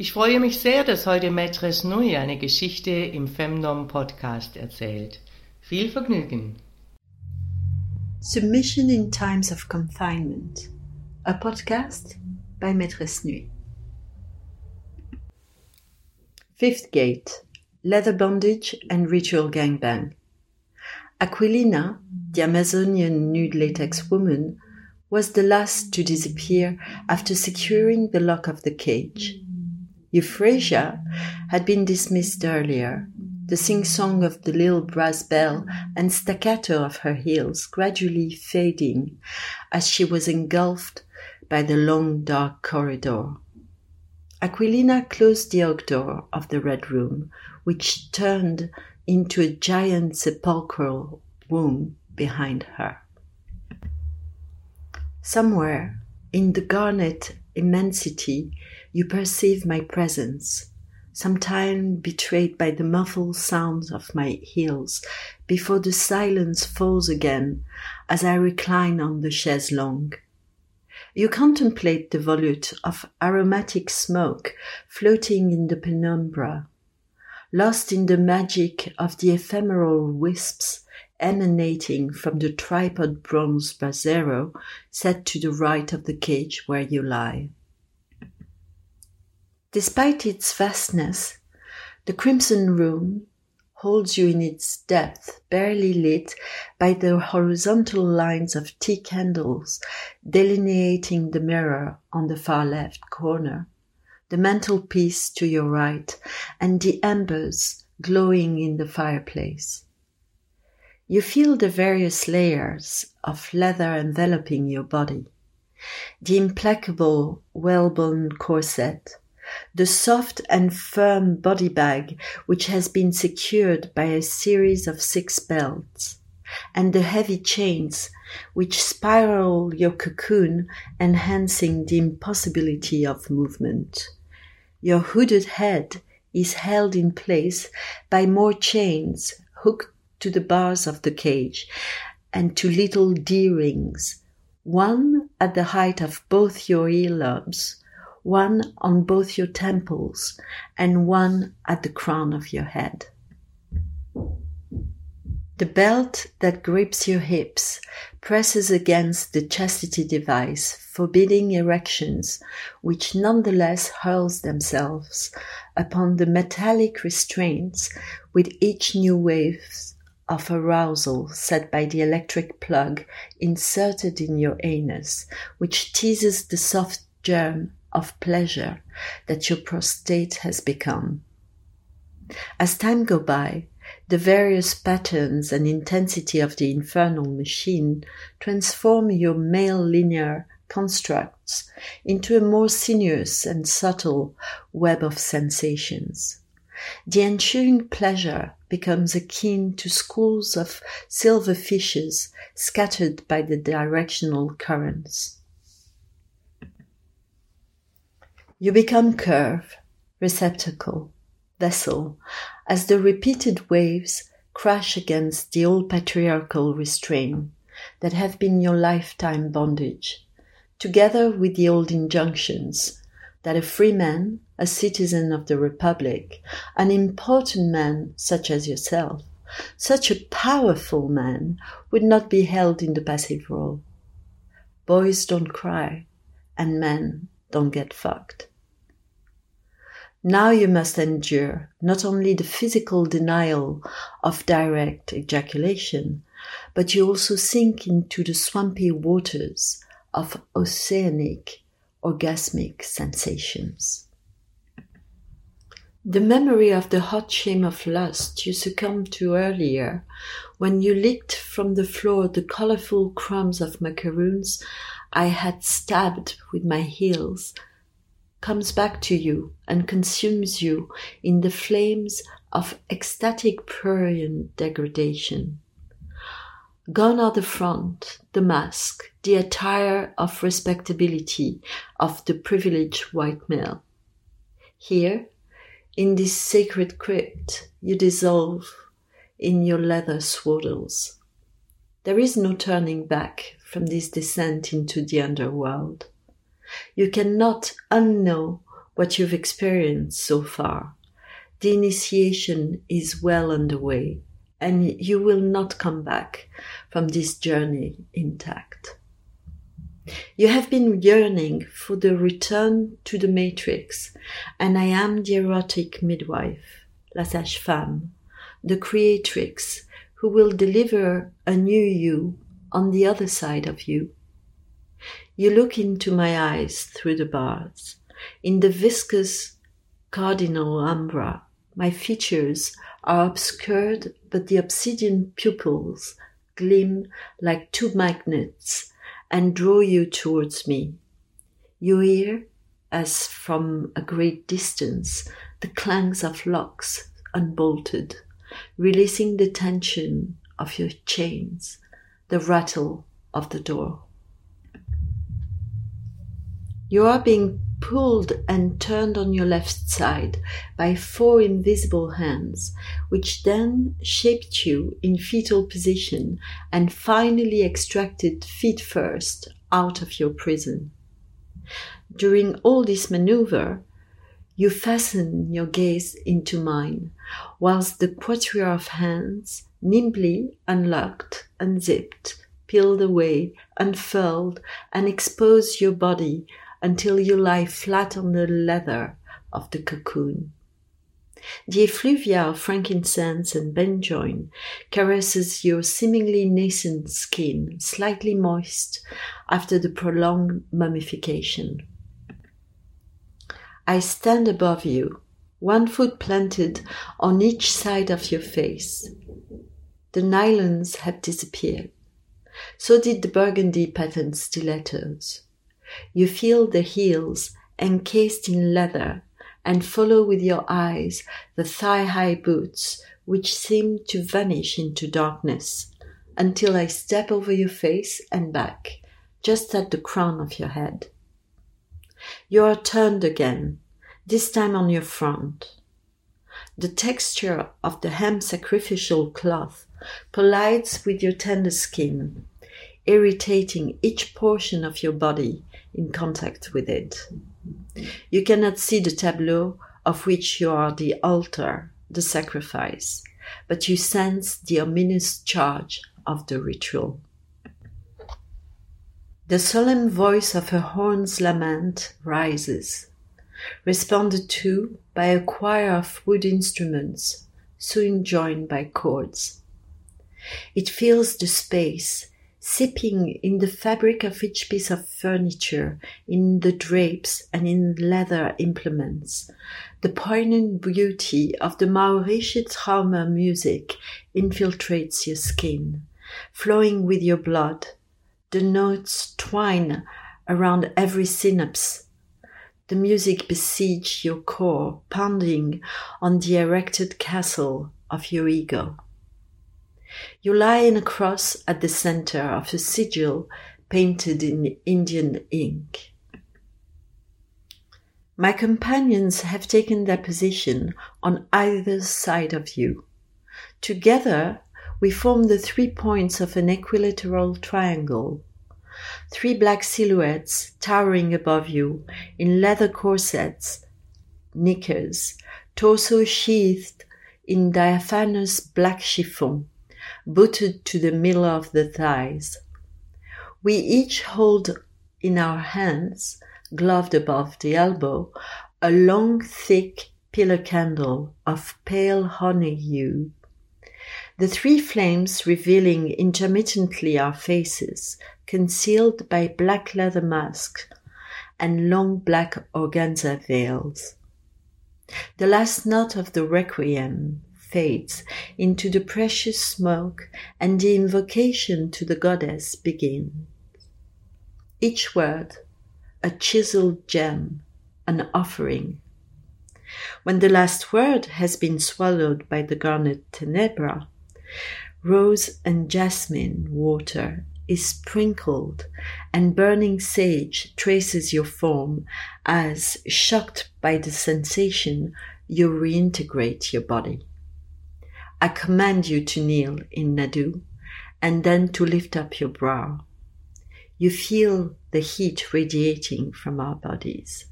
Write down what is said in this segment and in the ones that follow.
Ich freue mich sehr, dass heute Maîtresse Nui eine Geschichte im Femdom Podcast erzählt. Viel Vergnügen! Submission in Times of Confinement, a podcast by Maîtresse Nui. Fifth Gate, Leather Bondage and Ritual Gangbang. Aquilina, the Amazonian nude latex woman, was the last to disappear after securing the lock of the cage. Euphrasia had been dismissed earlier, the sing-song of the little brass bell and staccato of her heels gradually fading as she was engulfed by the long dark corridor. Aquilina closed the oak door of the red room, which turned into a giant sepulchral womb behind her. Somewhere in the garnet immensity you perceive my presence, sometimes betrayed by the muffled sounds of my heels, before the silence falls again as I recline on the chaise longue. You contemplate the volute of aromatic smoke floating in the penumbra, lost in the magic of the ephemeral wisps emanating from the tripod bronze brasero set to the right of the cage where you lie. Despite its vastness, the crimson room holds you in its depth, barely lit by the horizontal lines of tea candles delineating the mirror on the far left corner, the mantelpiece to your right, and the embers glowing in the fireplace. You feel the various layers of leather enveloping your body, the implacable whalebone corset, the soft and firm body bag, which has been secured by a series of six belts, and the heavy chains which spiral your cocoon, enhancing the impossibility of movement. Your hooded head is held in place by more chains hooked to the bars of the cage and to little D rings, one at the height of both your earlobes, one on both your temples and one at the crown of your head. The belt that grips your hips presses against the chastity device, forbidding erections, which nonetheless hurls themselves upon the metallic restraints with each new wave of arousal set by the electric plug inserted in your anus, which teases the soft germ of pleasure that your prostate has become. As time go by, the various patterns and intensity of the infernal machine transform your male linear constructs into a more sinuous and subtle web of sensations. The ensuing pleasure becomes akin to schools of silver fishes scattered by the directional currents. You become curve, receptacle, vessel, as the repeated waves crash against the old patriarchal restraint that have been your lifetime bondage, together with the old injunctions that a free man, a citizen of the Republic, an important man such as yourself, such a powerful man, would not be held in the passive role. Boys don't cry, and men don't get fucked. Now you must endure not only the physical denial of direct ejaculation, but you also sink into the swampy waters of oceanic orgasmic sensations. The memory of the hot shame of lust you succumbed to earlier, when you licked from the floor the colorful crumbs of macaroons I had stabbed with my heels comes back to you and consumes you in the flames of ecstatic prurient degradation. Gone are the front, the mask, the attire of respectability of the privileged white male. Here, in this sacred crypt, you dissolve in your leather swaddles. There is no turning back from this descent into the underworld. You cannot unknow what you've experienced so far. The initiation is well underway, and you will not come back from this journey intact. You have been yearning for the return to the matrix, and I am the erotic midwife, la sage femme, the creatrix who will deliver a new you on the other side of you. You look into my eyes through the bars. In the viscous cardinal umbra, my features are obscured, but the obsidian pupils gleam like two magnets and draw you towards me. You hear, as from a great distance, the clangs of locks unbolted, releasing the tension of your chains, the rattle of the door. You are being pulled and turned on your left side by four invisible hands, which then shaped you in fetal position and finally extracted feet first out of your prison. During all this maneuver, you fasten your gaze into mine, whilst the quadrille of hands nimbly unlocked, unzipped, peeled away, unfurled, and exposed your body until you lie flat on the leather of the cocoon. The effluvia of frankincense and benjoin caresses your seemingly nascent skin, slightly moist after the prolonged mummification. I stand above you, one foot planted on each side of your face. The nylons have disappeared. So did the burgundy patterned stilettos. You feel the heels encased in leather and follow with your eyes the thigh high boots which seem to vanish into darkness until I step over your face and back, just at the crown of your head. You are turned again, this time on your front. The texture of the hem sacrificial cloth collides with your tender skin, irritating each portion of your body in contact with it. You cannot see the tableau of which you are the altar, the sacrifice, but you sense the ominous charge of the ritual. The solemn voice of a horn's lament rises, responded to by a choir of wood instruments, soon joined by chords. It fills the space sipping in the fabric of each piece of furniture, in the drapes and in leather implements. The poignant beauty of the Maorische Traumer music infiltrates your skin, flowing with your blood. The notes twine around every synapse. The music besieges your core, pounding on the erected castle of your ego. You lie in a cross at the center of a sigil painted in Indian ink. My companions have taken their position on either side of you. Together, we form the three points of an equilateral triangle. Three black silhouettes towering above you in leather corsets, knickers, torso sheathed in diaphanous black chiffon booted to the middle of the thighs. We each hold in our hands, gloved above the elbow, a long, thick pillar candle of pale honey hue. The three flames revealing intermittently our faces, concealed by black leather masks and long black organza veils. The last note of the requiem fades into the precious smoke and the invocation to the goddess begins. Each word, a chiseled gem, an offering. When the last word has been swallowed by the garnet tenebra, rose and jasmine water is sprinkled, and burning sage traces your form as, shocked by the sensation, you reintegrate your body. I command you to kneel in Nadu and then to lift up your brow. You feel the heat radiating from our bodies.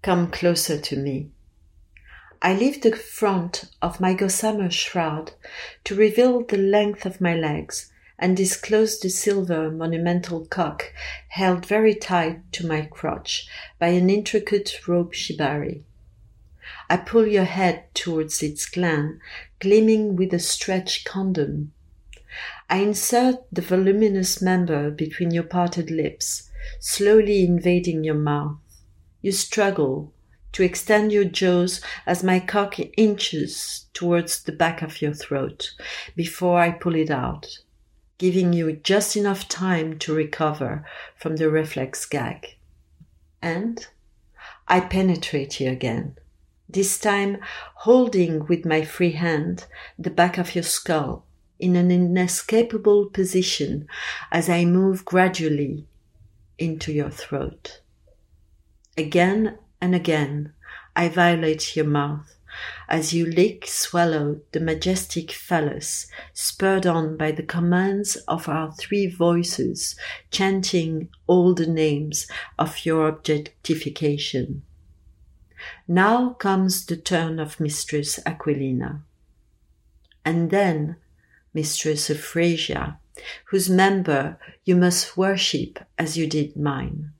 Come closer to me. I lift the front of my gossamer shroud to reveal the length of my legs and disclose the silver monumental cock held very tight to my crotch by an intricate rope shibari. I pull your head towards its gland, gleaming with a stretched condom. I insert the voluminous member between your parted lips, slowly invading your mouth. You struggle to extend your jaws as my cock inches towards the back of your throat before I pull it out, giving you just enough time to recover from the reflex gag. And I penetrate you again, this time holding with my free hand the back of your skull in an inescapable position as I move gradually into your throat. Again and again, I violate your mouth as you lick, swallow the majestic phallus, spurred on by the commands of our three voices, chanting all the names of your objectification. Now comes the turn of Mistress Aquilina. And then Mistress Euphrasia, whose member you must worship as you did mine.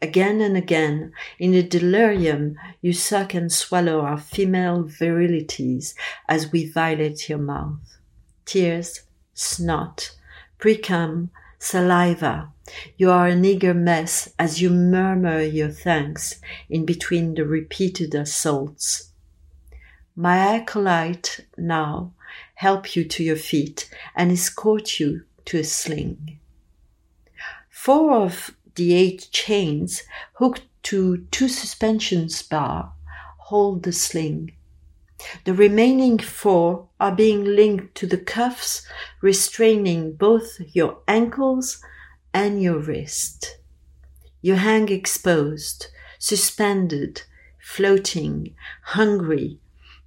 Again and again, in a delirium, you suck and swallow our female virilities as we violate your mouth. Tears, snot, precum, saliva. You are an eager mess as you murmur your thanks in between the repeated assaults. My acolyte now help you to your feet and escort you to a sling. Four of the eight chains hooked to two suspension bar hold the sling. The remaining four are being linked to the cuffs restraining both your ankles and your wrist. You hang exposed, suspended, floating, hungry,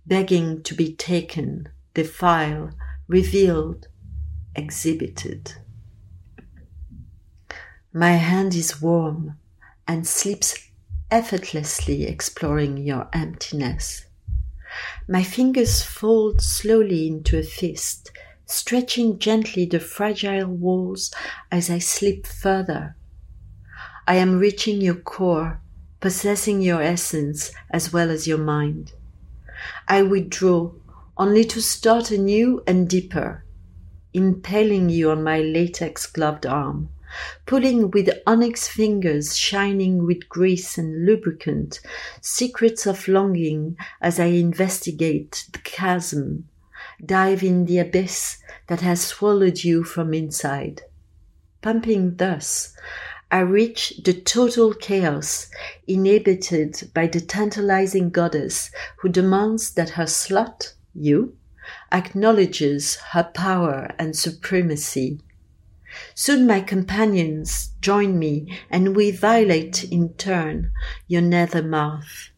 begging to be taken, defiled, revealed, exhibited. My hand is warm and slips effortlessly exploring your emptiness. My fingers fold slowly into a fist, stretching gently the fragile walls as I slip further. I am reaching your core, possessing your essence as well as your mind. I withdraw only to start anew and deeper, impaling you on my latex gloved arm pulling with onyx fingers shining with grease and lubricant, secrets of longing as I investigate the chasm, dive in the abyss that has swallowed you from inside. Pumping thus, I reach the total chaos inhabited by the tantalizing goddess who demands that her slut, you, acknowledges her power and supremacy Soon my companions join me, and we violate in turn your nether mouth.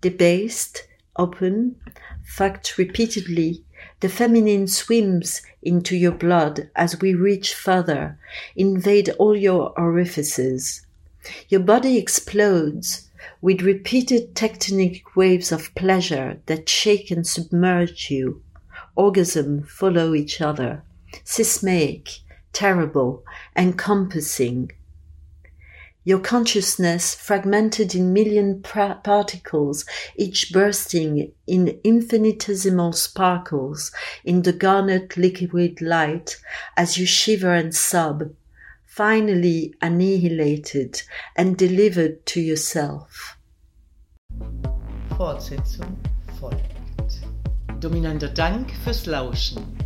Debased, open, fucked repeatedly, the feminine swims into your blood as we reach further, invade all your orifices. Your body explodes with repeated tectonic waves of pleasure that shake and submerge you. Orgasm follow each other, seismic, terrible, encompassing. Your consciousness fragmented in million particles, each bursting in infinitesimal sparkles in the garnet liquid light as you shiver and sob, finally annihilated and delivered to yourself. Fortsetzung folgt. Dominanter Dank fürs Lauschen.